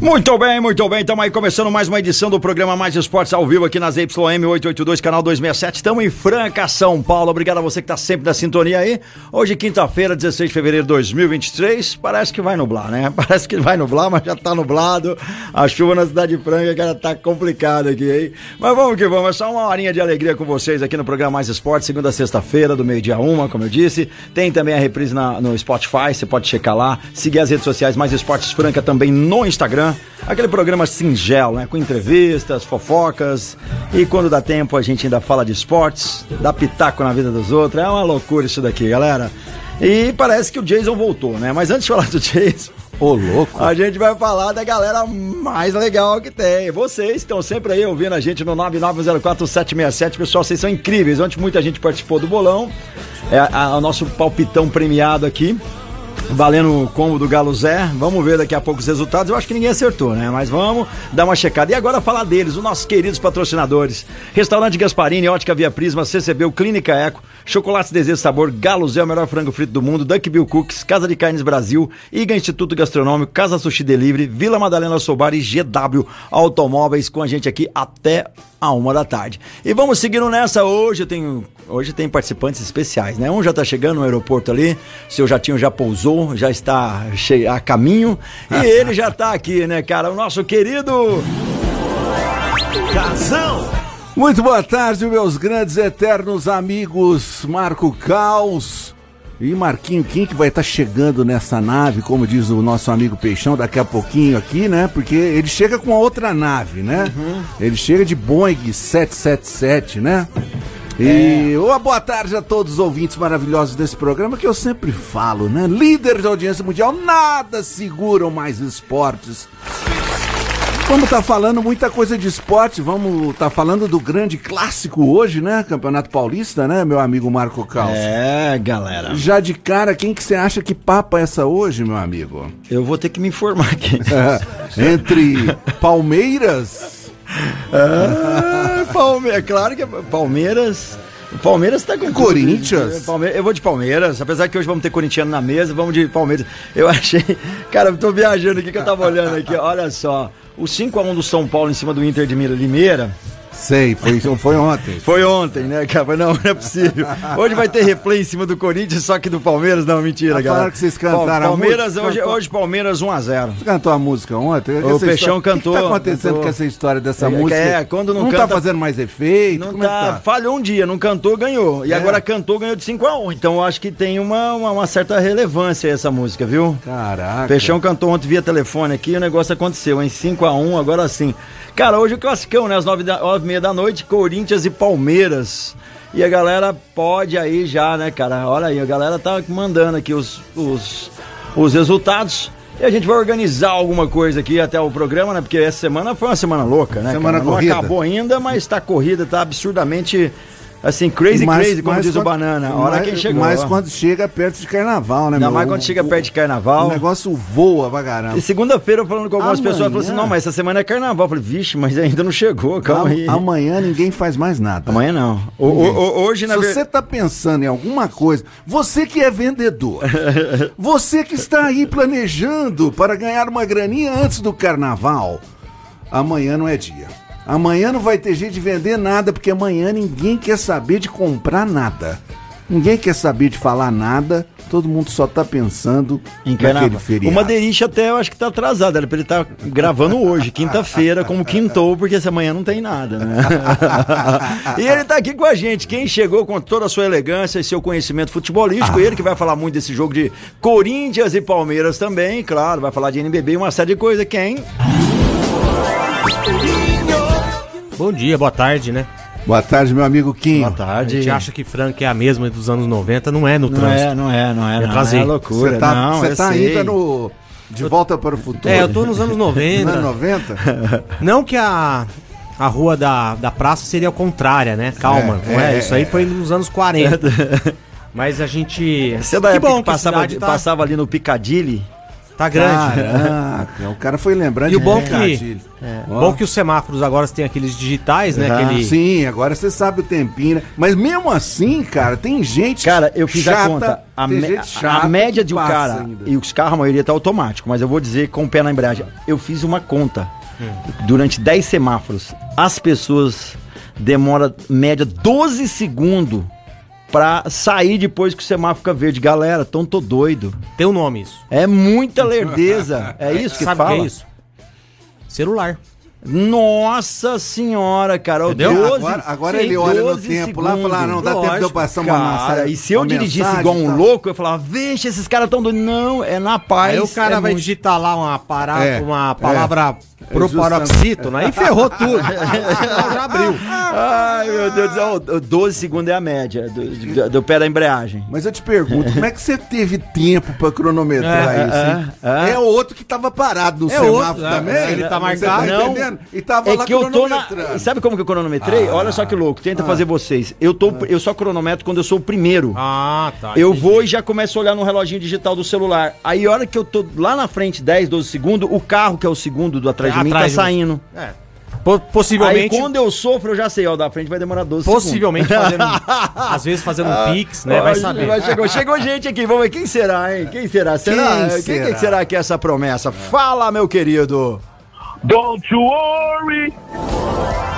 Muito bem, muito bem. Estamos aí começando mais uma edição do programa Mais Esportes ao vivo aqui nas YM 882, canal 267. Estamos em Franca, São Paulo. Obrigado a você que está sempre na sintonia aí. Hoje, quinta-feira, 16 de fevereiro de 2023. Parece que vai nublar, né? Parece que vai nublar, mas já está nublado. A chuva na cidade de Franca, cara, tá complicado aqui, hein? Mas vamos que vamos. É só uma horinha de alegria com vocês aqui no programa Mais Esportes, segunda a sexta-feira, do meio-dia uma, como eu disse. Tem também a reprise na- no Spotify, você pode checar lá. Seguir as redes sociais Mais Esportes Franca também no Instagram. Aquele programa singelo, né? Com entrevistas, fofocas. E quando dá tempo, a gente ainda fala de esportes, dá pitaco na vida dos outros. É uma loucura isso daqui, galera. E parece que o Jason voltou, né? Mas antes de falar do Jason. Ô, louco. A gente vai falar da galera mais legal que tem. Vocês estão sempre aí ouvindo a gente no 9904-767. Pessoal, vocês são incríveis. Ontem muita gente participou do bolão. É a- a- o nosso palpitão premiado aqui. Valendo o combo do Galo Zé. Vamos ver daqui a pouco os resultados. Eu acho que ninguém acertou, né? Mas vamos dar uma checada. E agora falar deles, os nossos queridos patrocinadores. Restaurante Gasparini, Ótica Via Prisma, CCB, Clínica Eco, Chocolates Desejo Sabor, Galo Zé, o melhor frango frito do mundo, Duck Bill Cooks, Casa de Carnes Brasil, IGA Instituto Gastronômico, Casa Sushi Delivery, Vila Madalena Sobar e GW Automóveis com a gente aqui até a uma da tarde. E vamos seguindo nessa. Hoje tenho. Hoje tem participantes especiais, né? Um já tá chegando no aeroporto ali, seu jatinho já pousou, já está a caminho. E ele já tá aqui, né, cara? O nosso querido. Casão. Muito boa tarde, meus grandes eternos amigos Marco Caos e Marquinho Kim, que vai estar chegando nessa nave, como diz o nosso amigo Peixão, daqui a pouquinho aqui, né? Porque ele chega com a outra nave, né? Ele chega de Boeing 777, né? E uma boa tarde a todos os ouvintes maravilhosos desse programa que eu sempre falo, né? Líder de audiência mundial, nada seguram mais esportes Vamos tá falando muita coisa de esporte, vamos tá falando do grande clássico hoje, né? Campeonato Paulista, né, meu amigo Marco Caos? É, galera. Já de cara, quem que você acha que papa é essa hoje, meu amigo? Eu vou ter que me informar aqui. Entre Palmeiras, Ah, Palmeiras, claro que é Palmeiras. O Palmeiras tá com Corinthians? Palme- Eu vou de Palmeiras, apesar que hoje vamos ter corintiano na mesa, vamos de Palmeiras. Eu achei. Cara, eu tô viajando aqui que eu tava olhando aqui, olha só. O 5x1 do São Paulo em cima do Inter de Mira- Limeira sei, foi, foi ontem. foi ontem, né, cara? Não, não é possível. Hoje vai ter replay em cima do Corinthians, só que do Palmeiras, não, mentira, Ah, cara. falaram que vocês cantaram Palmeiras, música, hoje, cantou- hoje Palmeiras 1x0. Você cantou a música ontem? O Essa Peixão história- cantou, O que, que tá acontecendo cantou. com essa história dessa É, música? é, quando não não tá canta- fazendo mais efeito? Não é tá, tá? falhou um dia, não cantou, ganhou. E É. agora cantou, ganhou de 5x1. Então eu acho que tem uma, uma, uma certa relevância essa música, viu? Caraca. Peixão cantou ontem via telefone aqui e o negócio aconteceu, em 5x1, agora sim. Cara, hoje o classicão, né? Às 9 da, 9 meia da noite, Corinthians e Palmeiras. E a galera pode aí já, né, cara? Olha aí, a galera tá mandando aqui os, os, os resultados. E a gente vai organizar alguma coisa aqui até o programa, né? Porque essa semana foi uma semana louca, né? Semana cara? corrida. Não acabou ainda, mas tá corrida, tá absurdamente assim, crazy, Mas- crazy, como diz o quando- Banana. A hora mas- quem chegou. Mas quando chega perto de carnaval, né, Ainda meu? mais quando O- chega o- perto de carnaval. O negócio voa pra caramba. E segunda-feira, eu falando com algumas Amanhã. pessoas, falou assim: não, mas essa semana é carnaval. Eu falei, vixe, mas ainda não chegou, calma aí. Am- Amanhã ninguém faz mais nada. Amanhã não. O- o- o- hoje, na Se verdade. você tá pensando em alguma coisa, você que é vendedor, você que está aí planejando para ganhar uma graninha antes do carnaval, amanhã não é dia. Amanhã não vai ter jeito de vender nada, porque amanhã ninguém quer saber de comprar nada. Ninguém quer saber de falar nada, todo mundo só tá pensando Em naquele feriado. O Madeirinha até eu acho que tá atrasado, era pra ele estar gravando hoje, quinta-feira, como quintou, porque essa manhã não tem nada, né? e ele tá aqui com a gente, quem chegou com toda a sua elegância e seu conhecimento futebolístico, ele que vai falar muito desse jogo de Corinthians e Palmeiras também, claro, vai falar de NBB e uma série de coisas, quem? Bom dia, boa tarde, né? Boa tarde, meu amigo Kim. Boa A tarde. gente acha que Franca é a mesma dos anos 90, não é no Não trânsito. é, não é, não é, Eu não trazei. é loucura, Você tá, não, você tá sei. ainda no, De volta para o futuro. É, eu tô nos anos Nos 90. anos 90? Não que a, a rua da, da praça seria contrária, né? Calma, É, não é? é, Isso aí é. foi nos anos 40. Mas a gente. Você é da que época bom que que a passava, cidade tá, passava ali no Piccadilly? Tá grande. Caraca, o cara foi lembrando E o bom Picadilly. que. É, bom que os semáforos agora têm aqueles digitais, né? Ah, Aquele, Sim, agora você sabe o tempinho, né? Mas mesmo assim, cara, tem gente Cara, eu fiz chata, a conta. A, tem me- a- média de um cara. ainda. E os carros, a maioria tá automático, mas eu vou dizer com o pé na embreagem. Eu fiz uma conta. Hum. Durante 10 semáforos, as pessoas demoram média 12 segundos pra sair depois que o semáforo fica verde. Galera, então tô doido. Tem um nome isso. É muita lerdeza. É isso que Sabe fala? que é isso? Celular. Nossa senhora, cara. Entendeu? 12, agora agora sim, ele olha no 12 tempo lá e fala, ah, não, dá tempo de eu Lógico, passar uma mensagem. E se eu dirigisse mensagem, igual um tá? louco, eu falava, vixe, esses caras tão doidos. Não, é na paz. Aí o cara é vai muito- digitar lá uma, parada, É, uma é. palavra É proparoxítona, aí ferrou tudo. já abriu. Ai, meu Deus do céu. 12 segundos é a média do, do- do pé da embreagem. Mas eu te pergunto, como é que você teve tempo pra cronometrar É, isso? é, é. É o outro que tava parado no É semáforo outro, também. é, ele tá Você marcado. Não, E tava é lá que eu tô na. Sabe como que eu cronometrei? Olha só que louco. Tenta fazer vocês. Eu, tô, eu só cronometro quando eu sou o primeiro. Ah, tá. Eu entendi. vou e já começo a olhar no reloginho digital do celular. Aí, a hora que eu tô lá na frente, 10, 12 segundos, o carro, que é o segundo do atrás de mim, tá Atrás de você. saindo. É. Po- possivelmente. Aí, quando eu sofro, eu já sei, ó, da frente vai demorar 12 Possivelmente fazendo. às vezes fazendo um pix, né? Vai saber. vai- chegou, chegou gente aqui, vamos ver quem será, hein? Quem será? Será? Quem Quem, será? quem será que é essa promessa? Fala, meu querido. Don't you worry.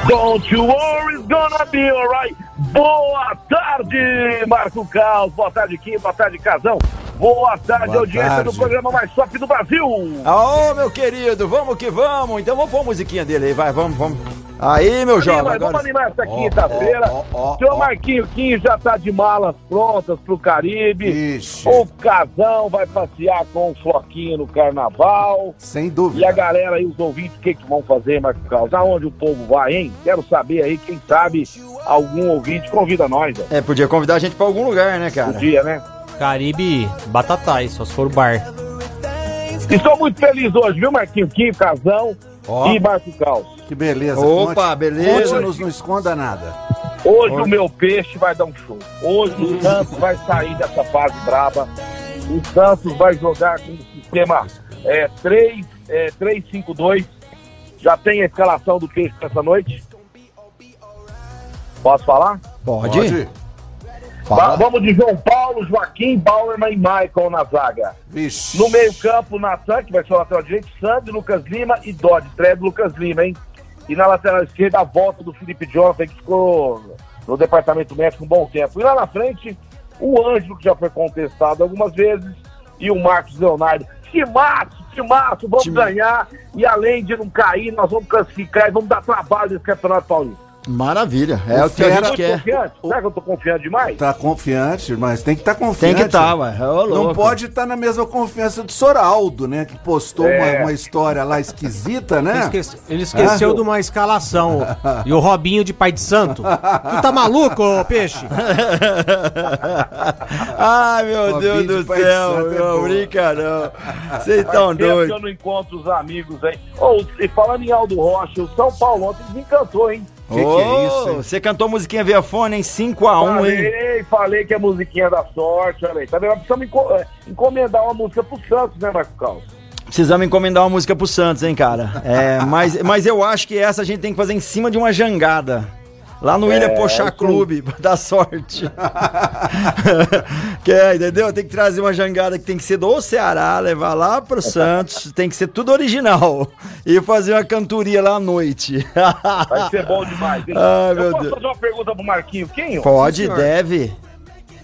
Don't you worry, it's gonna be alright. Boa tarde, Marco Caos. Boa tarde, Kim. Boa tarde, Casão. Boa tarde, Boa audiência tarde. do programa mais top do Brasil. Aô, meu querido, vamos que vamos. Então vamos pôr a musiquinha dele aí, vai, vamos, vamos. Aí, meu jovem. Mas vamos Agora... animar essa quinta-feira. ó, ó, Seu ó. Marquinho Kim já tá de malas prontas pro Caribe. Ixi, O Casão vai passear com o Floquinho no Carnaval. sem E dúvida. a galera aí, os ouvintes, o que, que vão fazer, Marco Caos? Aonde o povo vai, hein? Quero saber aí, quem sabe algum ouvinte convida nós, ó. É, podia convidar a gente pra algum lugar, né, cara? Podia, né? Caribe, batatais, só se for o bar. Estou muito feliz hoje, viu, Marquinho Kim, Casão Ó. e Marco Caos. Que beleza. Opa, Conte- beleza. Conte-nos, não esconda nada. Hoje o meu peixe vai dar um show. Hoje o Santos vai sair dessa fase braba. O Santos vai jogar com o sistema é, 3, é, 3-5-2. Já tem a escalação do peixe essa noite? Posso falar? Pode? Va- Fala. Vamos de João Paulo, Joaquim, Bauerman e Michael na zaga. Vixe. No meio-campo, Natan, que vai ser o lateral direito, Sandy, Lucas Lima e Dodge. Estreia do Lucas Lima, hein? E na lateral esquerda, a volta do Felipe Jonathan, que ficou no departamento médico um bom tempo. E lá na frente, o Ângelo, que já foi contestado algumas vezes, e o Marcos Leonardo. Timaço, timaço, vamos Time- ganhar. E além de não cair, nós vamos classificar e vamos dar trabalho nesse Campeonato Paulista. Maravilha. É O o que a gente Muito quer. confiante? Será que eu tô confiante demais? Tá confiante, mas tem que estar Tem confiante. que estar, ué. Ô, Não louco. pode estar na mesma confiança do Soraldo, né? Que postou É. uma, uma história lá esquisita, Ele, né? esquece- ele esqueceu Ah. de uma escalação. e o Robinho de Pai de Santo. Tu tá maluco, ô peixe? Ai, meu Ó, Deus do de céu, Santo é não brinca não. Vocês estão tempo que eu doidos. não encontro os amigos, hein? Oh, e falando em Aldo Rocha, o São Paulo ontem desencantou, hein? Que que é isso, hein? Você cantou musiquinha via fone, hein? 5x1, hein? falei, falei que é musiquinha da sorte, olha aí. Tá vendo? Nós precisamos eh, encomendar uma música pro Santos, né, Marco Caos? Precisamos encomendar uma música pro Santos, hein, cara? É, mas, mas eu acho que essa a gente tem que fazer em cima de uma jangada. Lá no Ilha Pochá isso. Clube, pra dar sorte. que é, entendeu? Tem que trazer uma jangada que tem que ser do Ceará, levar lá pro Santos, tem que ser tudo original. E fazer uma cantoria lá à noite. Vai ser bom demais, hein? Ai, Eu meu posso Deus. fazer uma pergunta pro Marquinho Quinho? Pode, deve.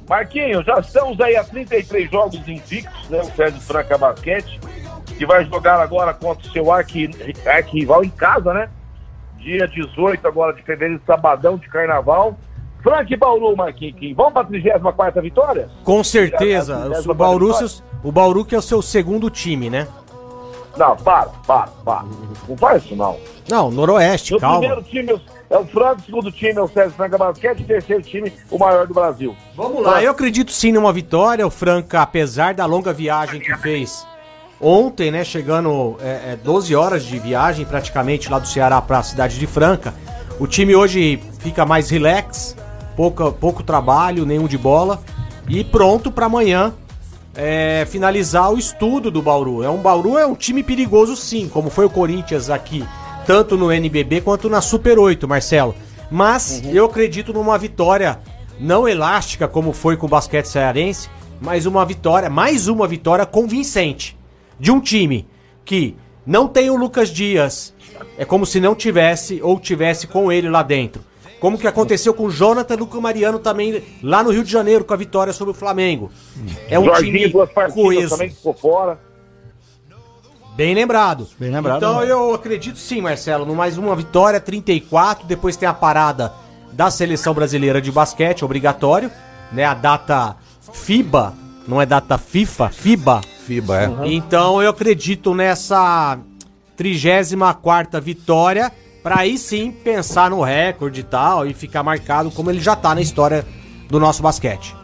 Marquinho, já estamos aí a 33 jogos invictos, né? O Sérgio Franca Basquete, que vai jogar agora contra o seu arqui- arquirrival em casa, né? Dia 18 agora de fevereiro, sabadão de carnaval. Frank e Bauru, Marquinhos. Quinho. Vamos para a 34 vitória? Com certeza. O Bauru, seus- o Bauru que é o seu segundo time, né? Não, para, para, para. Não faz isso, não. Não, Noroeste, O calma. primeiro time é o- é o Franco, o segundo time é o Sérgio Franca Basquete, o terceiro time, o maior do Brasil. Vamos lá, eu acredito sim numa vitória. O Franca, apesar da longa viagem que fez ontem, né, chegando é, é, 12 horas de viagem praticamente lá do Ceará para a cidade de Franca. O time hoje fica mais relax, pouca, pouco trabalho, nenhum de bola e pronto para amanhã é, finalizar o estudo do Bauru. É um Bauru é um time perigoso sim, como foi o Corinthians aqui, tanto no NBB quanto na Super 8, Marcelo. Mas uhum. eu acredito numa vitória não elástica como foi com o basquete cearense, mas uma vitória, mais uma vitória convincente de um time que não tem o Lucas Dias, é como se não tivesse ou tivesse com ele lá dentro. Como que aconteceu com o Jonathan Luca Mariano também lá no Rio de Janeiro com a vitória sobre o Flamengo. É um Jorginho, time duas coeso. também ficou fora. Bem lembrado. Bem lembrado. Então né? eu acredito sim, Marcelo, no mais uma vitória, 34, depois tem a parada da seleção brasileira de basquete, obrigatório, né? A data FIBA, não é data FIFA, FIBA. FIBA, é. Uhum. Então eu acredito nessa 34 vitória, para aí sim pensar no recorde e tal, e ficar marcado como ele já tá na história do nosso basquete.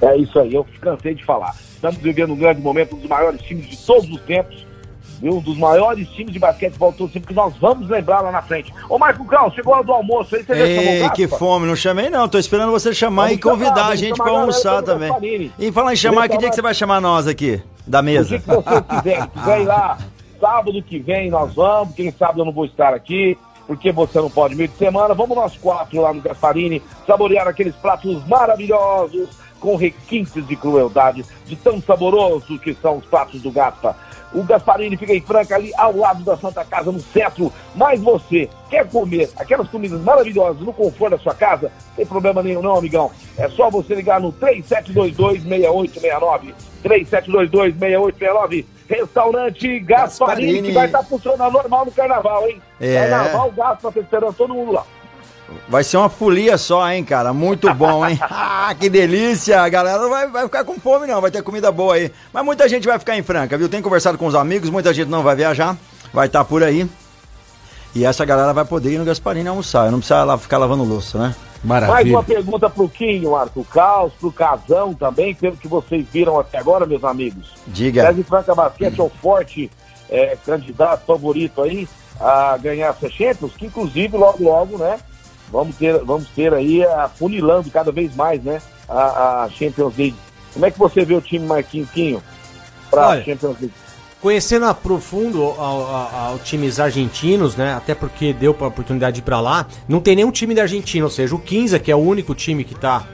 É isso aí, eu cansei de falar. Estamos vivendo um grande momento, um dos maiores times de todos os tempos um dos maiores times de basquete voltou sempre que nós vamos lembrar lá na frente. Ô, Marco Cal, chegou a hora do almoço aí, você Ei, chamou que fome, não chamei não, tô esperando você chamar vamos e convidar chamar, a gente pra almoçar também. E falar em chamar, que dia que você vai chamar nós aqui, da mesa? O que, que você quiser, quiser ir lá, sábado que vem nós vamos, quem sabe eu não vou estar aqui, porque você não pode meio de semana, vamos nós quatro lá no Gasparini, saborear aqueles pratos maravilhosos, com requintes de crueldade, de tão saboroso que são os pratos do Gaspa. O Gasparini fica em Franca, ali ao lado da Santa Casa, no centro. Mas você quer comer aquelas comidas maravilhosas no conforto da sua casa? Tem problema nenhum, não, amigão. É só você ligar no 3722-6869. 3722-6869. Restaurante Gasparini, Gasparini, que vai estar funcionando normal no carnaval, hein? É. Carnaval, Gaspa, tá esperando todo mundo lá. Vai ser uma folia só, hein, cara? Muito bom, hein? ah, que delícia! A galera não vai, vai ficar com fome, não. Vai ter comida boa aí. Mas muita gente vai ficar em Franca, viu? Tem conversado com os amigos, muita gente não vai viajar. Vai estar tá por aí. E essa galera vai poder ir no Gasparini almoçar. Não precisa lá ficar lavando louça, né? Maravilha. Mais uma pergunta pro Quinho, Marco Caos, pro Casão também, pelo que vocês viram até agora, meus amigos. Diga. César Franca Basquete é o forte é, candidato favorito aí a ganhar essa Champions, que inclusive logo, logo, né? Vamos ter, vamos ter aí afunilando cada vez mais, né? A, a Champions League. Como é que você vê o time Marquinhos Quinho para a Champions League? Conhecendo a profundo ao, times argentinos, né? Até porque deu a oportunidade de ir para lá, não tem nenhum time da Argentina, ou seja, o 15, que é o único time que está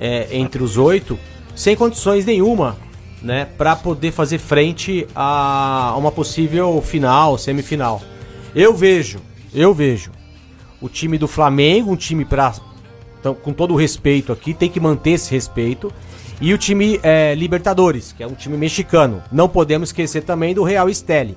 é, entre os oito, sem condições nenhuma, né? Para poder fazer frente a uma possível final, semifinal. Eu vejo, eu vejo o time do Flamengo, um time para então, com todo o respeito aqui, tem que manter esse respeito. E o time é, Libertadores, que é um time mexicano. Não podemos esquecer também do Real Esteli.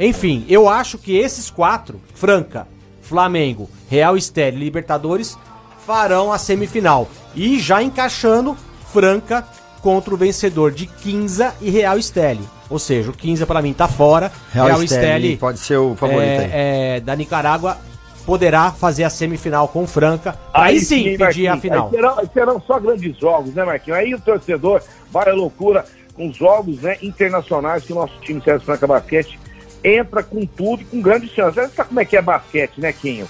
Enfim, eu acho que esses quatro, Franca, Flamengo, Real Esteli e Libertadores, farão a semifinal. E já encaixando Franca contra o vencedor de Quinza e Real Esteli. Ou seja, o Quinza para mim tá fora. Real, Real Esteli pode ser o favorito é, é, da Nicarágua poderá fazer a semifinal com Franca. Aí, aí sim, sim pedir a final. Aí serão, serão, só grandes jogos, né, Marquinhos? Aí o torcedor vai à loucura com os jogos né, internacionais que o nosso time César Franca Basquete entra com tudo e com grandes chances. Você sabe como é que é basquete, né, Quinho?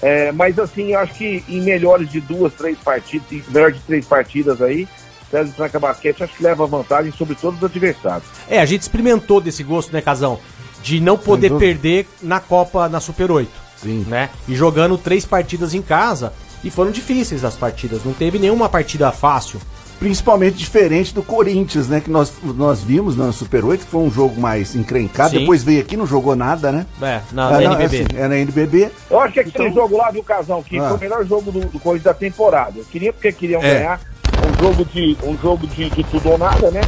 É, mas assim, eu acho que em melhores de duas, três partidas, em melhor de três partidas aí, César Franca Basquete acho que leva vantagem sobre todos os adversários. É, a gente experimentou desse gosto, né, Casão? De não poder perder na Copa, na Super 8. Sim. né? E jogando três partidas em casa. E foram difíceis as partidas, não teve nenhuma partida fácil. Principalmente diferente do Corinthians, né? Que nós, nós vimos na Super 8, que foi um jogo mais encrencado. Sim. Depois veio aqui, não jogou nada, né? É, na, na é, NBB. Assim, é na NBB. Eu acho que aquele então... jogo lá, viu, Casão, que ah. foi o melhor jogo do, do Corinthians da temporada. Eu queria porque queriam é. ganhar um jogo, de, um jogo de, de tudo ou nada, né?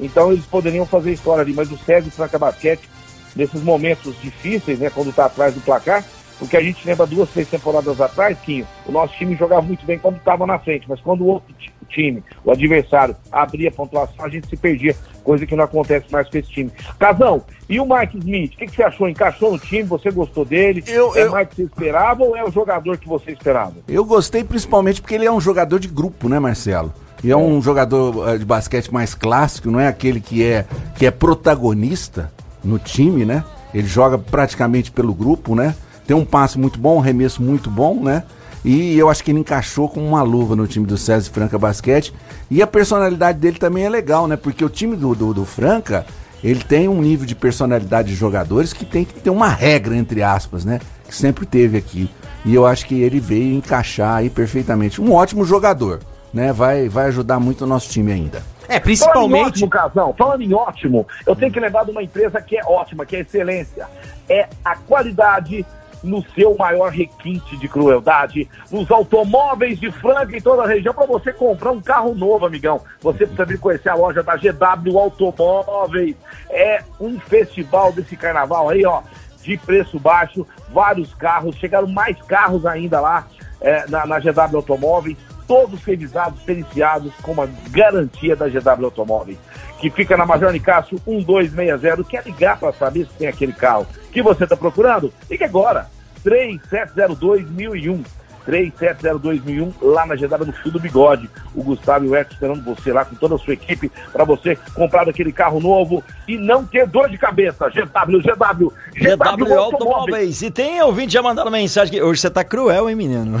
Então eles poderiam fazer história ali. Mas o Sérgio Franca Basquete, nesses momentos difíceis, né? Quando tá atrás do placar, porque a gente lembra duas, três temporadas atrás que o nosso time jogava muito bem quando estava na frente, mas quando o outro time, o adversário, abria a pontuação, a gente se perdia, coisa que não acontece mais com esse time. Casão, e o Mike Smith, o que, que, você achou? Encaixou no time? Você gostou dele? Eu, é eu... mais que você esperava ou é o jogador que você esperava? Eu gostei principalmente porque ele é um jogador de grupo, né, Marcelo? E é um jogador eh, de basquete mais clássico, não é aquele que é, que é protagonista no time, né? Ele joga praticamente pelo grupo, né? Tem um passe muito bom, um arremesso muito bom, né? E eu acho que ele encaixou como uma luva no time do César Franca Basquete. E a personalidade dele também é legal, né? Porque o time do, do, do Franca, ele tem um nível de personalidade de jogadores que tem que ter uma regra, entre aspas, né? Que sempre teve aqui. E eu acho que ele veio encaixar aí perfeitamente. Um ótimo jogador, né? Vai, vai ajudar muito o nosso time ainda. É, Falando em principalmente. ótimo, Casão, falando em ótimo, eu tenho que lembrar de uma empresa que é ótima, que é excelência. É a qualidade no seu maior requinte de crueldade, nos automóveis de Franca em toda a região, para você comprar um carro novo, amigão. Você precisa vir conhecer a loja da GW Automóveis. É um festival desse carnaval aí, ó, de preço baixo, vários carros, chegaram mais carros ainda lá é, na, na GW Automóveis, todos revisados, periciados, com uma garantia da GW Automóveis, que fica na Major Nicásio 1260. Quer ligar para saber se tem aquele carro que você está procurando? Ligue agora, 3702-1001. 3702-1001, lá na GW no Fio do Bigode. O Gustavo e o Edson esperando você lá com toda a sua equipe para você comprar aquele carro novo e não ter dor de cabeça. GW, GW, GW Automóveis. E tem ouvinte já mandando mensagem que hoje você tá cruel, hein, menino?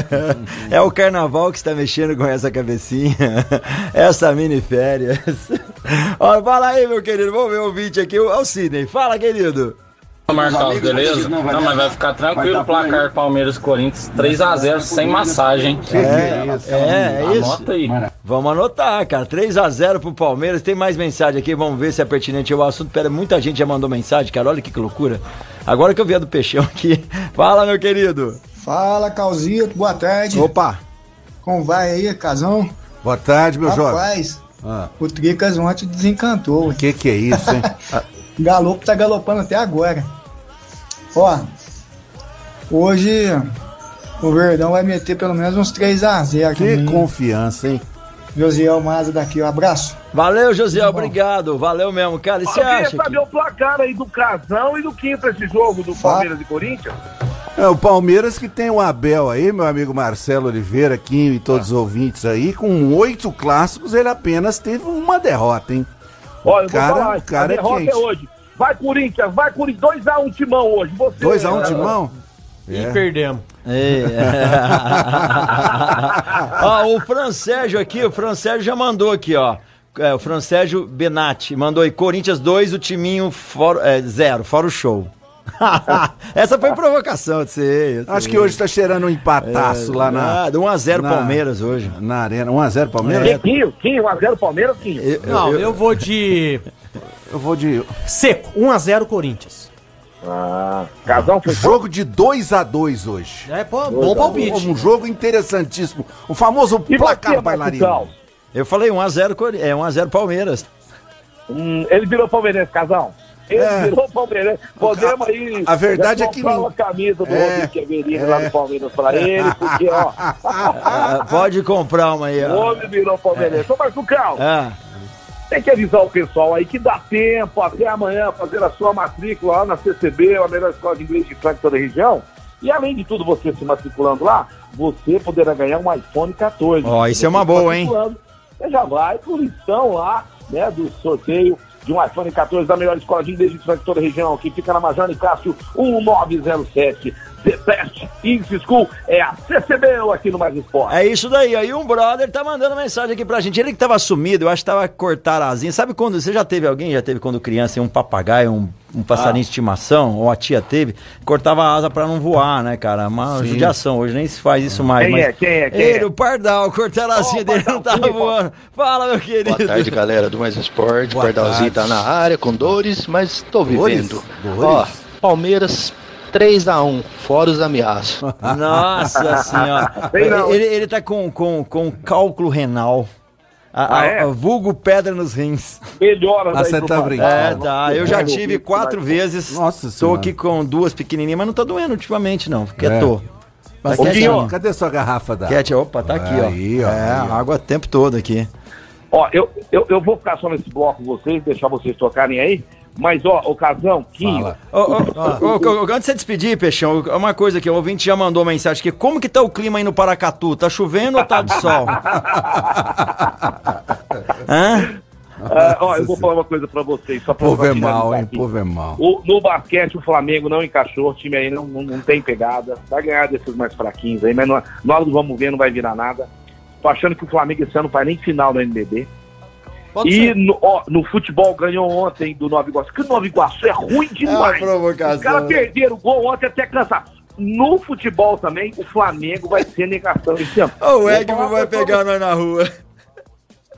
é o carnaval que está mexendo com essa cabecinha. essa mini férias. Ó, fala aí, meu querido. Vamos ver o ouvinte aqui. É o Sidney. Fala, querido. Marcos, beleza? Não, mas vai ficar tranquilo o placar Palmeiras e Corinthians 3x0 sem massagem. É, é, é isso. Anota aí. Vamos anotar, cara. 3x0 pro Palmeiras. Tem mais mensagem aqui, vamos ver se é pertinente o assunto. Pera, muita gente já mandou mensagem, cara. Olha que loucura. Agora que eu vi a do Peixão aqui. Fala, meu querido. Fala, Calzito, boa tarde. Opa. Como vai aí, casão? Boa tarde, meu jovem. Rapaz, Ah, o Tricas ontem desencantou. o que que é isso, hein? Galopo tá galopando até agora. Ó, hoje o Verdão vai meter pelo menos uns 3x0 que confiança, hein? Josiel Maza daqui, um abraço. Valeu, José. Obrigado. Valeu mesmo, cara. E você Eu queria acha? saber Que... o placar aí do Casão e do Quinto esse jogo do Palmeiras e Corinthians. É, o Palmeiras que tem o Abel aí, meu amigo Marcelo Oliveira, Quinho e todos os ouvintes aí, com oito clássicos, ele apenas teve uma derrota, hein? Olha, eu cara- vou falar, o cara a é derrota quente. é hoje. Vai Corinthians, vai Corinthians, 2x1 Timão hoje. Você, 2x1 é, Timão? E É. perdemos. É. ó, o Fran Sérgio aqui, o Fran Sérgio já mandou aqui, ó. É, o Fran Sérgio Benatti mandou aí, Corinthians 2, o timinho fora, é, zero, fora o show. Essa foi provocação de você. Acho que hoje tá cheirando um empataço lá na. 1x0 na- Palmeiras hoje. Na arena. 1x0 Palmeiras? Quinho, Quinho, 1x0 Palmeiras, Quinho. Eu, Não, eu- eu vou de Eu vou de. seco, 1x0 Corinthians. Ah, Casão foi Jogo de 2x2 hoje. É, pô, bom palpite. Um jogo interessantíssimo. O famoso E placar você, bailarino. Eu falei 1x0 Cori- é 1x0 Palmeiras. Hum, ele virou palmeirense, Casão. Ele É. virou palmeirense. Podemos aí... a verdade é que não. uma camisa do É, Rodrigo Queverino lá do Palmeiras pra ele, porque, ó, Ah, pode comprar uma aí, o ó. homem virou palmeirense. Ô, Marco Cal, Ah, tem que avisar o pessoal aí que dá tempo até amanhã fazer a sua matrícula lá na CCB, a melhor escola de inglês de Franca toda a região. E além de tudo, você se matriculando lá, você poderá ganhar um iPhone 14. Ó, isso é uma boa, hein? Você já vai por listão lá, né, do sorteio de um iPhone 14 da melhor escola de inglês de toda a região, que fica na Major Nicásio 1907. The Best English School é a CCB aqui no Mais Esporte. É isso daí. Aí um brother tá mandando mensagem aqui pra gente. Ele que tava sumido, eu acho que tava cortar asinha. Sabe quando você já teve alguém, já teve quando criança, um papagaio, um, um passarinho de estimação, ou a tia teve, cortava a asa pra não voar, né, cara? Uma judiação. Hoje nem se faz isso mais. Quem mas é? Quem é? Quem Ele, é? o Pardal, cortaram a asinha Ô, dele, não tava Pardal, voando. Fala, meu querido. Boa tarde, galera do Mais Esporte. Boa Pardalzinho tarde. tá na área com dores, mas tô Dores? vivendo. Dores? Ó, Palmeiras 3x1, fora os ameaços. Nossa senhora. Ele, ele tá com, com, com cálculo renal. A, Ah, a- é? a vulgo pedra nos rins. Melhoras Ah, aí você tá brincando. É, tá. Eu já tive quatro mas- vezes. Nossa Tô Senhora. aqui com duas pequenininhas, mas não tá doendo ultimamente, não. Porque É. tô. Tá Ô, quietinho. Guinho, cadê sua garrafa da? Cat, opa, tá aqui, ó. Aí, ó, É, aí, ó. água o tempo todo aqui. Ó, eu, eu, eu vou ficar só nesse bloco com vocês, deixar vocês tocarem aí, Mas, ó, ocasião, Quinho. Ô, ô, ô, ô, antes de você despedir, Peixão, uma coisa que o ouvinte já mandou mensagem aqui. Como que tá o clima aí no Paracatu? Tá chovendo ou tá de sol? Hã? Ah, ó, eu vou falar uma coisa pra vocês, só pra Povo é mal, hein? Povo é mal. O- no basquete, o Flamengo não encaixou, o time aí não, não, não tem pegada. Vai ganhar desses mais fraquinhos aí, mas no- do vamos ver não vai virar nada. Tô achando que o Flamengo esse ano não faz nem final do NBB. Pode E ser. no, ó, no futebol ganhou ontem do Nova Iguaçu. Que o Nova Iguaçu é ruim demais. provocação, Os caras perderam o gol ontem até cansar. No futebol também, o Flamengo vai ser negação esse ano. Ô, o Egman vai pegar nós na rua.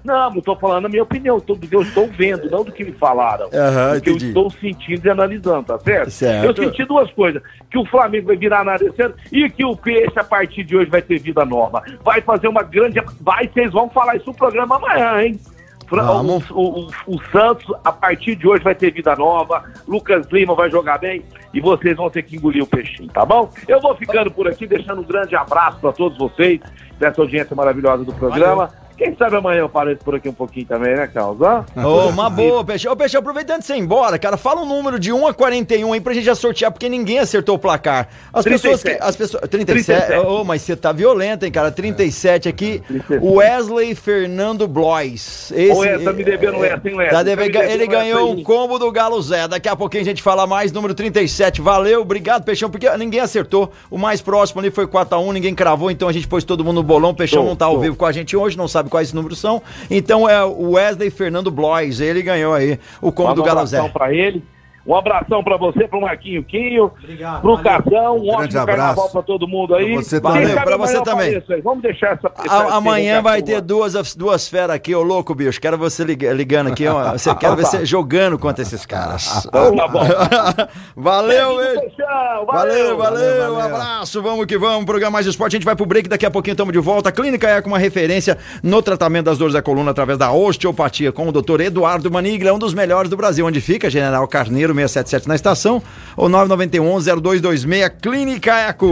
não, não estou falando a minha opinião, do que eu estou vendo, não do que me falaram. Do que eu estou sentindo e analisando, tá certo? Certo. Eu senti duas coisas: que o Flamengo vai virar ano e que o Peixe, a partir de hoje, vai ter vida nova. Vai fazer uma grande. Vai, vocês vão falar isso no programa amanhã, hein? Vamos. O, o- o Santos, a partir de hoje, vai ter vida nova. Lucas Lima vai jogar bem e vocês vão ter que engolir o peixinho, tá bom? Eu vou ficando por aqui, deixando um grande abraço para todos vocês, dessa audiência maravilhosa do programa. Quem sabe amanhã eu apareço por aqui um pouquinho também, né, Carlos? Ô, uma boa, Peixão. Ô, Peixão, aproveitando de você ir embora, cara, fala um número de 1 a 41 aí pra gente já sortear, porque ninguém acertou o placar. As 37. pessoas que. As pessoas, 37. 37. Ô, mas você tá violento, hein, cara? 37 aqui. 37. Wesley Fernando Blois. Ô, essa, tá me devendo essa, hein, Wesley? Tá Tá devendo- ele ganhou um combo do Galo Zé. Daqui a pouquinho a gente fala mais, número 37. Valeu, obrigado, Peixão, porque ninguém acertou. O mais próximo ali foi 4x1, ninguém cravou, então a gente pôs todo mundo no bolão. Peixão Show, não tá ao vivo com a gente hoje, não sabe quais números são. Então é o Wesley Fernando Blois, ele ganhou aí o combo do Galo Zé. pra ele. Um abração pra você, pro Marquinho Quinho, Obrigado, pro valeu. Casão, um Grande ótimo carnaval abraço. pra todo mundo aí. Pra você também. Pra você também. Vamos deixar essa. amanhã vai ter duas. duas, feras aqui, ô louco, bicho. Quero você liga- ligando aqui, ó. Você quero ver você jogando contra esses caras. Então tá bom. Valeu, Valeu, valeu, valeu, um abraço, vamos que vamos, programa Mais Esporte, a gente vai pro break, daqui a pouquinho estamos de volta, a Clínica é com uma referência no tratamento das dores da coluna através da osteopatia, com o doutor Eduardo Manigla, um dos melhores do Brasil, onde fica, General Carneiro 677 na estação, ou 991-0226, Clínica Eco.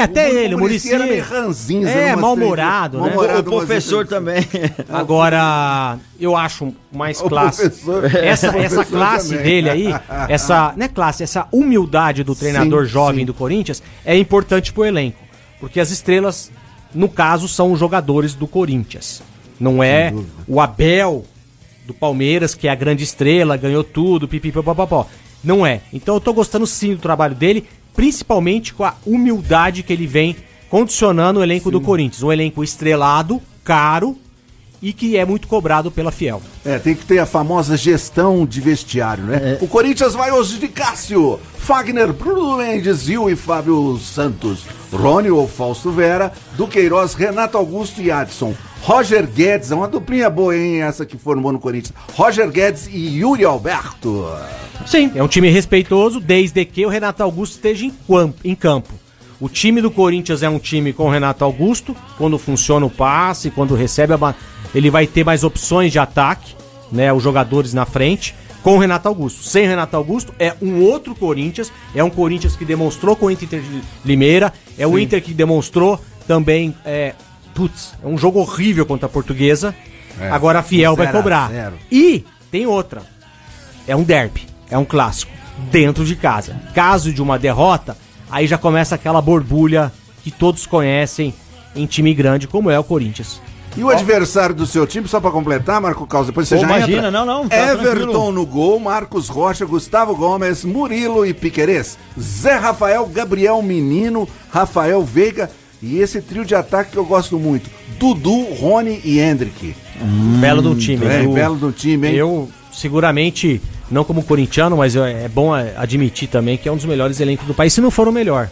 É, até ele, o Murici. era meio ranzinza, É, mal-humorado, né? o professor também. Agora, eu acho mais O classe. professor- Essa, o essa classe também. dele aí, essa, não é classe, essa humildade do treinador Sim, jovem sim. do Corinthians é importante pro elenco. Porque as estrelas, no caso, são os jogadores do Corinthians. Não é o Abel do Palmeiras, que é a grande estrela, ganhou tudo, pipipipopopó. Não é. Então eu tô gostando sim do trabalho dele, principalmente com a humildade que ele vem condicionando o elenco do Corinthians. Um elenco estrelado, caro e que é muito cobrado pela Fiel. É, tem que ter a famosa gestão de vestiário, né? O Corinthians vai hoje de Cássio, Fagner, Bruno Mendes, Gil e Fábio Santos, Rony ou Fausto Vera, Duqueiroz, Renato Augusto e Adson. Roger Guedes, é uma duplinha boa, hein? Essa que formou no Corinthians. Roger Guedes e Yuri Alberto. Sim, é um time respeitoso desde que o Renato Augusto esteja em, campo. O time do Corinthians é um time com o Renato Augusto, quando funciona o passe, quando recebe a ba- ele vai ter mais opções de ataque, né, os jogadores na frente, com o Renato Augusto. Sem o Renato Augusto é um outro Corinthians, é um Corinthians que demonstrou com o Inter de Limeira, é o Inter que demonstrou também, é, putz, é um jogo horrível contra a Portuguesa. É, Agora a Fiel vai cobrar. E tem outra é um derby, é um clássico, dentro de casa. Caso de uma derrota, aí já começa aquela borbulha que todos conhecem em time grande, como é o Corinthians. E o adversário do seu time, só pra completar, Marco Caos, depois você Pô, já imagina, entra. não, não, tá Everton tranquilo. no gol, Marcos Rocha, Gustavo Gomes, Murilo e Piquerez, Zé Rafael, Gabriel Menino, Rafael Veiga e esse trio de ataque que eu gosto muito, Dudu, Rony e Hendrick. belo do time. é, Eu- belo do time, hein? Eu, seguramente, não como corintiano, mas eu- é bom é, admitir também que é um dos melhores elencos do país, se não for o melhor.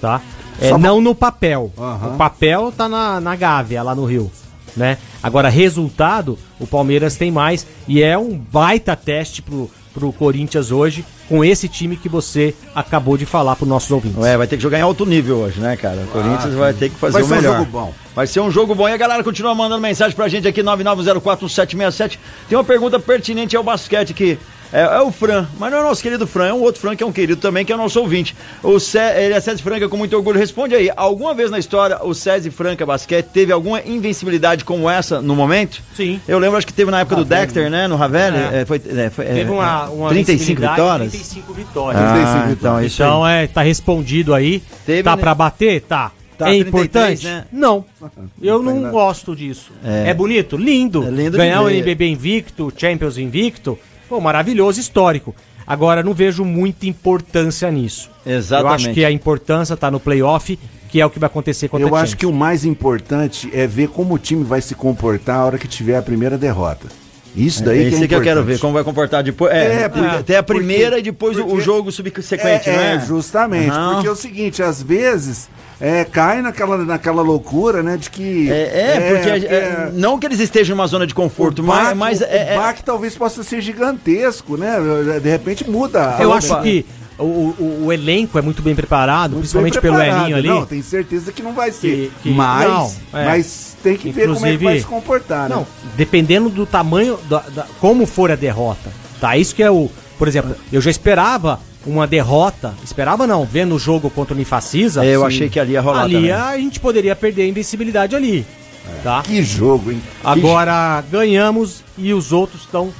Tá? É, Só- não no papel. Aham. O papel tá na, na Gávea, lá no Rio. Né? Agora, resultado, o Palmeiras tem mais e é um baita teste pro, pro Corinthians hoje, com esse time que você acabou de falar pros nossos ouvintes. É, vai ter que jogar em alto nível hoje, né, cara? O Corinthians vai ter que fazer Vai o ser um melhor. jogo bom. Vai ser um jogo bom. E a galera continua mandando mensagem pra gente aqui, 99041767. Tem uma pergunta pertinente ao basquete aqui. É, é o Fran, mas não é o nosso querido Fran, é um outro Fran que é um querido também, que é o nosso ouvinte. O Cé, ele é César Franca com muito orgulho. Responde aí, alguma vez na história o César Franca Basquete teve alguma invencibilidade como essa no momento? Sim. Eu lembro, acho que teve na época do Dexter, né, no Ravelli. É. É, foi, é, foi, é, Teve uma, uma 35 visibilidade, vitórias? 35 vitórias. Ah, 35 então, isso aí. Então é, tá respondido aí. Teve, tá né? pra bater? Tá. Tá, é 33, importante? né? Não. Eu não nada. gosto disso. É. É, bonito? Lindo. É lindo Ganhar o. NBB invicto, Champions invicto, pô, maravilhoso, histórico. Agora, não vejo muita importância nisso. Exatamente. Eu acho que a importância tá no playoff, que é o que vai acontecer contra Eu acho que o mais importante é ver como o time vai se comportar a hora que tiver a primeira derrota. Isso daí É que é isso que eu quero ver, como vai comportar depois. É, É, porque- até a primeira porque- e depois o- o porque- jogo subsequente, é, não é? é, justamente. Aham. Porque é o seguinte, às vezes é, cai naquela, naquela loucura, né, de que... É, é, porque é, não que eles estejam numa zona de conforto, o mas, baque, mas o, é, o é- baque talvez possa ser gigantesco, né? De repente muda. a Eu acho que o, o- o elenco é muito bem preparado, Muito principalmente bem pelo preparado. Elinho ali. Não, tem certeza que não vai ser. Que- que- mas, não, é. mas tem que ver como é que vai se comportar, né? Não, dependendo do tamanho, da, da- como for a derrota. Tá, isso que é o. Por exemplo, eu já esperava uma derrota. Esperava não, vendo o jogo contra o Nifacisa. É, eu achei que ali ia rolar Ali também. a gente poderia perder a invencibilidade ali. Tá? Que jogo, hein? Agora ganhamos e os outros estão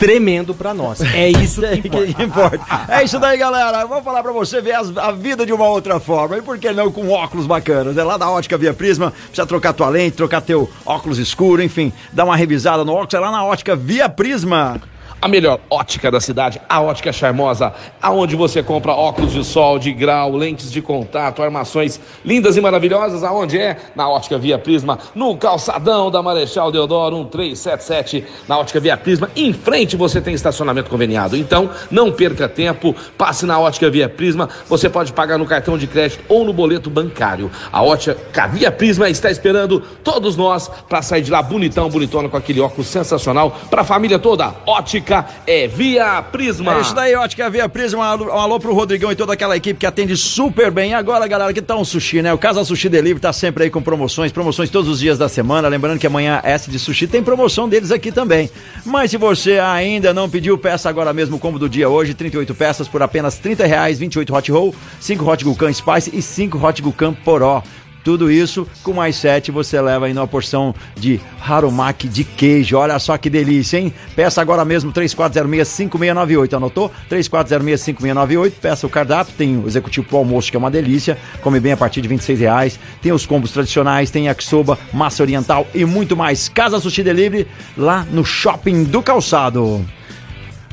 tremendo pra nós. É isso É que que importa. É isso daí, galera. Vou falar pra você ver a vida de uma outra forma. E por que não com óculos bacanas? É lá da Ótica Via Prisma. Precisa trocar tua lente, trocar teu óculos escuro, enfim, dar uma revisada no óculos. É lá na Ótica Via Prisma. A melhor ótica da cidade, a Ótica Charmosa, aonde você compra óculos de sol, de grau, lentes de contato, armações lindas e maravilhosas, aonde é? Na Ótica Via Prisma, no calçadão da Marechal Deodoro 1377, na Ótica Via Prisma, em frente você tem estacionamento conveniado. Então, não perca tempo, passe na Ótica Via Prisma, você pode pagar no cartão de crédito ou no boleto bancário. A Ótica Via Prisma está esperando todos nós para sair de lá bonitão, bonitona com aquele óculos sensacional para a família toda. Ótica é Via Prisma. É isso daí, Ótica Via Prisma. Um alô, um alô pro Rodrigão e toda aquela equipe que atende super bem. E agora, galera, que tá um sushi, né? O Casa Sushi Delivery tá sempre aí com promoções, promoções todos os dias da semana. Lembrando que amanhã S de Sushi tem promoção deles aqui também. Mas se você ainda não pediu, peça agora mesmo o combo do dia hoje. 38 peças por apenas 30 reais, 28 hot roll, 5 hot Gucan Spice e 5 hot Gucan Poró. Tudo isso com mais 7 você leva aí numa porção de harumaki de queijo. Olha só que delícia, hein? Peça agora mesmo 3406-5698. Anotou? 3406-5698. Peça o cardápio. Tem o executivo pro almoço, que é uma delícia. Come bem a partir de 26 reais. Tem os combos tradicionais, tem yakisoba, massa oriental e muito mais. Casa Sushi Delivery lá no Shopping do Calçado.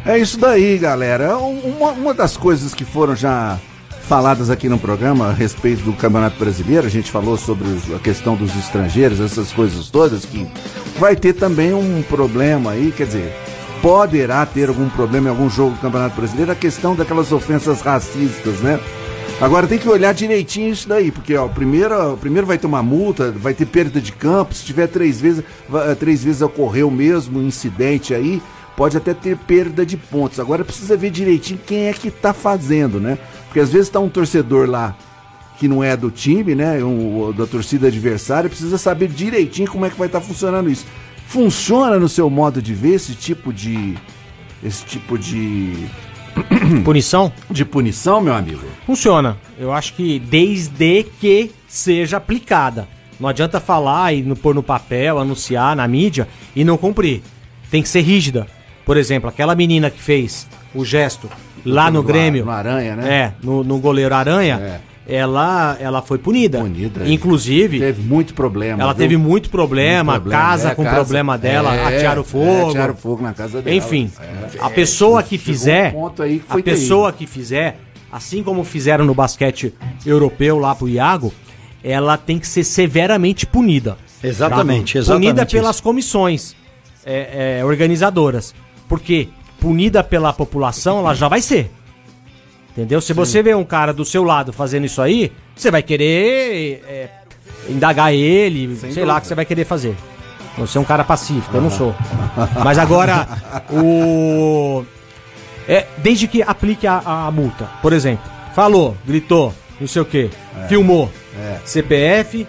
É isso daí, galera. Um- Uma, uma das coisas que foram já faladas aqui no programa a respeito do Campeonato Brasileiro, a gente falou sobre os- a questão dos estrangeiros, essas coisas todas, que vai ter também um problema aí, quer dizer, poderá ter algum problema em algum jogo do Campeonato Brasileiro, a questão daquelas ofensas racistas, né? Agora tem que olhar direitinho isso daí, porque ó, primeiro, primeiro vai ter uma multa, vai ter perda de campo, se tiver três vezes, va- três vezes ocorreu o mesmo incidente aí, pode até ter perda de pontos. Agora precisa ver direitinho quem é que tá fazendo, né? Porque às vezes tá um torcedor lá que não é do time, né? Um, da torcida adversária, precisa saber direitinho como é que vai estar funcionando isso. Funciona no seu modo de ver esse tipo de. esse tipo de. Punição? de punição, meu amigo? Funciona. Eu acho que desde que seja aplicada. Não adianta falar e pôr no papel, anunciar na mídia e não cumprir. Tem que ser rígida. Por exemplo, aquela menina que fez o gesto lá no Grêmio. no Aranha, né? É, no, no goleiro Aranha. Ela, ela foi punida. Punida. Inclusive, Teve muito problema. ela viu? teve muito problema, Muito problema. casa É, com casa- problema dela, é, atearam fogo. é, atearam fogo na casa dela. Enfim, É. a pessoa que fizer, um ponto aí que a pessoa que fizer, assim como fizeram no basquete europeu lá pro Iago, ela tem que ser severamente punida. Exatamente, Tá? exatamente Punida isso. pelas comissões é, é, organizadoras. Porque punida pela população, ela já vai ser. Entendeu? Se você vê um cara do seu lado fazendo isso aí, você vai querer é, indagar ele, sei lá, dúvida. o que você vai querer fazer. Você é um cara pacífico, eu não sou. Mas agora, o. É, desde que aplique a, a multa. Por exemplo, falou, gritou, não sei o quê, filmou. CPF,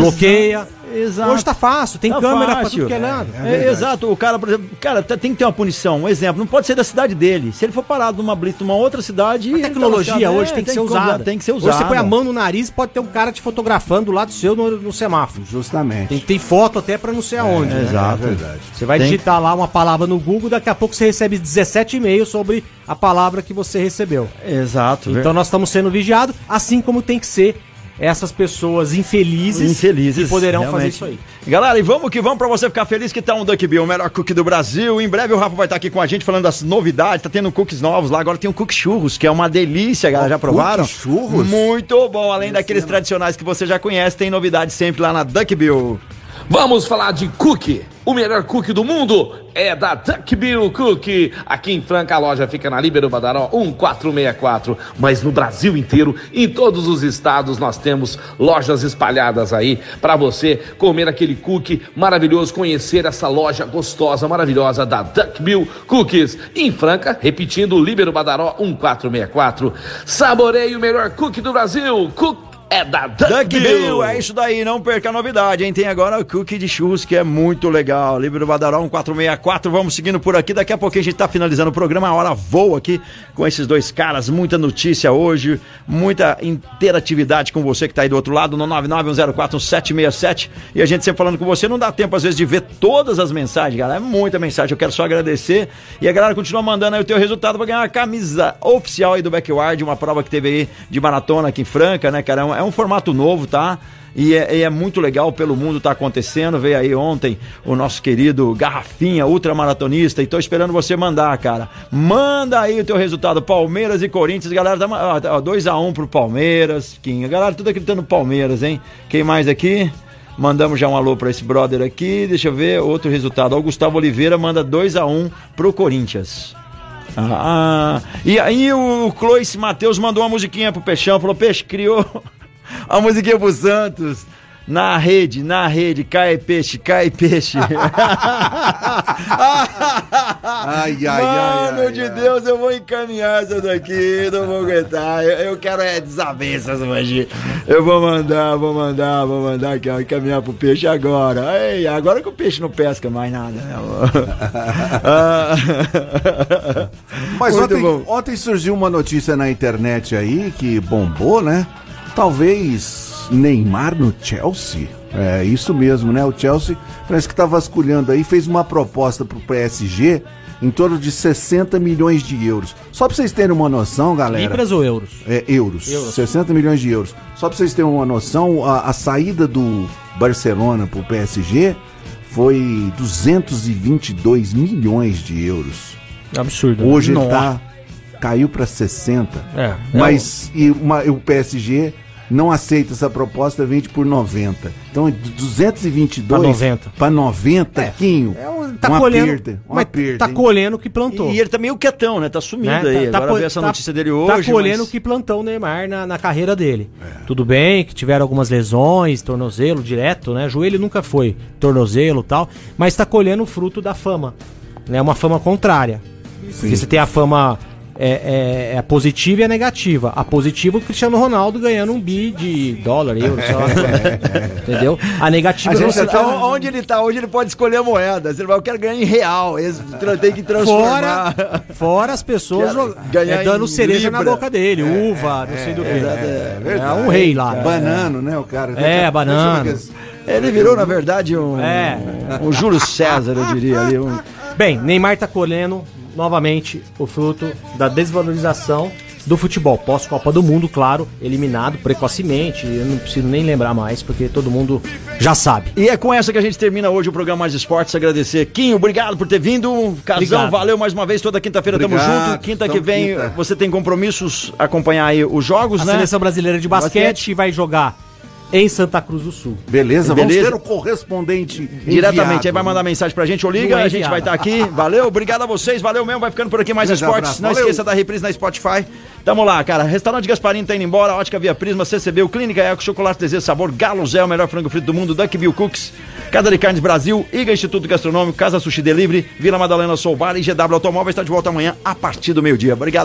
bloqueia, Exato. Hoje tá fácil, tem Tá câmera pra fácil. tudo que é lado. É, exato, o cara, por exemplo, cara, tá- tem que ter uma punição. Um exemplo, não pode ser da cidade dele. Se ele for parado numa blitz numa outra cidade. A tá tecnologia lascado. hoje É, tem que ser usar- usada. Tem que ser Hoje usada. você põe a mão no nariz pode ter um cara te fotografando do lado seu no, no semáforo. Justamente. Tem, tem foto até pra não sei aonde. né? Exato. É verdade. Você vai Tem- digitar lá uma palavra no Google, daqui a pouco você recebe 17 e-mails sobre a palavra que você recebeu. Exato. Então nós estamos sendo vigiados, assim como tem que ser essas pessoas infelizes, Infelizes. que poderão realmente. fazer isso aí. Galera, e vamos que vamos pra você ficar feliz que tá um Duck Bill, o melhor cookie do Brasil. Em breve o Rafa vai estar aqui com a gente falando das novidades. Tá tendo cookies novos lá. Agora tem o cookie churros, que é uma delícia, galera. Já provaram? cookie churros? Muito bom. Além daqueles tradicionais que você já conhece, tem novidades sempre lá na Duck Bill. Vamos falar de cookie. O melhor cookie do mundo é da Duck Bill Cookie. Aqui em Franca a loja fica na Líbero Badaró 1464. Mas no Brasil inteiro, em todos os estados, nós temos lojas espalhadas aí para você comer aquele cookie maravilhoso, conhecer essa loja gostosa, maravilhosa da Duck Bill Cookies. Em Franca, repetindo, Líbero Badaró 1464. Saboreie o melhor cookie do Brasil. Cookie é da Duck, Duck Bill. É isso daí, não perca a novidade, hein? Tem agora o cookie de churros, que é muito legal. Livre do Badaró 1464, vamos seguindo por aqui. Daqui a pouquinho a gente tá finalizando o programa, a hora voa aqui com esses dois caras. Muita notícia hoje, muita interatividade com você que tá aí do outro lado, no 991041767. E a gente sempre falando com você, não dá tempo às vezes de ver todas as mensagens, galera. É muita mensagem, eu quero só agradecer. E a galera continua mandando aí o teu resultado pra ganhar uma camisa oficial aí do Backyard, uma prova que teve aí de maratona aqui em Franca, né, cara? É um, um formato novo, tá? E é, e é muito legal pelo mundo tá acontecendo. Veio aí ontem o nosso querido Garrafinha, ultramaratonista. E tô esperando você mandar, cara. Manda aí o teu resultado. Palmeiras e Corinthians. Galera, 2x1 pro Palmeiras. Quinha. Galera, tudo acreditando no Palmeiras, hein? Quem mais aqui? Mandamos já um alô pra esse brother aqui. Deixa eu ver outro resultado. Ó, O Gustavo Oliveira manda 2x1 pro Corinthians. Ah, e aí o Clois Matheus mandou uma musiquinha pro Peixão, falou, Peixe, criou a musiquinha pro Santos. Na rede, na rede, cai peixe, cai peixe. Ai, ai, ai, Mano ai, de ai. Deus, eu vou encaminhar essa daqui, não vou aguentar. Eu, eu quero é desavenças hoje. Eu vou mandar, vou mandar, vou mandar aqui, ó, encaminhar pro peixe agora. Ei, agora que o peixe não pesca mais nada, né? Ah. Mas ontem, ontem surgiu uma notícia na internet aí que bombou, né? Talvez Neymar no Chelsea. É isso mesmo, né? O Chelsea parece que tá vasculhando aí, fez uma proposta pro PSG em torno de 60 milhões de euros. Só pra vocês terem uma noção, galera. Libras ou euros? É, euros, Euros. 60 milhões de euros. Só pra vocês terem uma noção, a, a saída do Barcelona pro PSG foi 222 milhões de euros. Absurdo. Hoje ele Nossa. tá. Caiu pra 60. É, Mas e uma- o PSG não aceita essa proposta, vende por 90. Então, de 222 Pra 90. Pra 90, Quinho. É um- tá uma colhendo, perda. Uma mas perda. tá hein? colhendo o que plantou. E ele tá meio quietão, né? Tá sumindo né? aí. Agora co- veio essa tá- notícia dele Tá hoje. colhendo o mas- que plantou o Neymar na, na carreira dele. Tudo bem que tiveram algumas lesões, tornozelo direto, né? Joelho nunca foi, tornozelo e tal, mas tá colhendo o fruto da fama. Né? Uma fama contrária. Porque você tem a fama é, é- é a positiva e a negativa. A positiva, o Cristiano Ronaldo ganhando um bi de dólar, euro, sei lá. Entendeu? A negativa A gente você até tá- onde ele tá hoje, ele pode escolher a moeda. Você vai, eu quero ganhar em real. Tem que transformar. Fora, fora as pessoas Quero jo- ganhar é, dando cereja na libra. boca dele, uva, não sei do que. É, É, um rei lá. Banano, né, o cara? É, banano. Ele virou, na verdade, um, É. um Júlio César, eu diria ali. Um... Bem, Neymar tá colhendo novamente o fruto da desvalorização do futebol. Pós-Copa do Mundo, claro, eliminado precocemente. Eu não preciso nem lembrar mais, porque todo mundo já sabe. E é com essa que a gente termina hoje o programa Mais Esportes. Agradecer. Quinho, obrigado por ter vindo. Casão, Obrigado. valeu mais uma vez. Toda quinta-feira tamo Obrigado. junto. Quinta que vem quinta. você tem compromissos acompanhar aí os jogos, A né? seleção brasileira de basquete, Basquete. vai jogar em Santa Cruz do Sul. Beleza, Beleza. vamos ter o correspondente Diretamente, enviado. aí vai mandar mensagem pra gente ou liga, é a gente vai estar aqui. Valeu, obrigado a vocês, valeu mesmo, vai ficando por aqui mais Grande esportes. abraço, Não valeu. esqueça da reprise na Spotify. Tamo lá, cara. Restaurante Gasparini tá indo embora, Ótica Via Prisma, CCB, Clínica Eco, Chocolate Desejo Sabor, Galo Zé, o melhor frango frito do mundo, Duck Bill Cooks, Casa de Carnes Brasil, Iga Instituto Gastronômico, Casa Sushi Delivery, Vila Madalena Soul Bar e GW Automóveis está de volta amanhã a partir do meio-dia. Obrigado.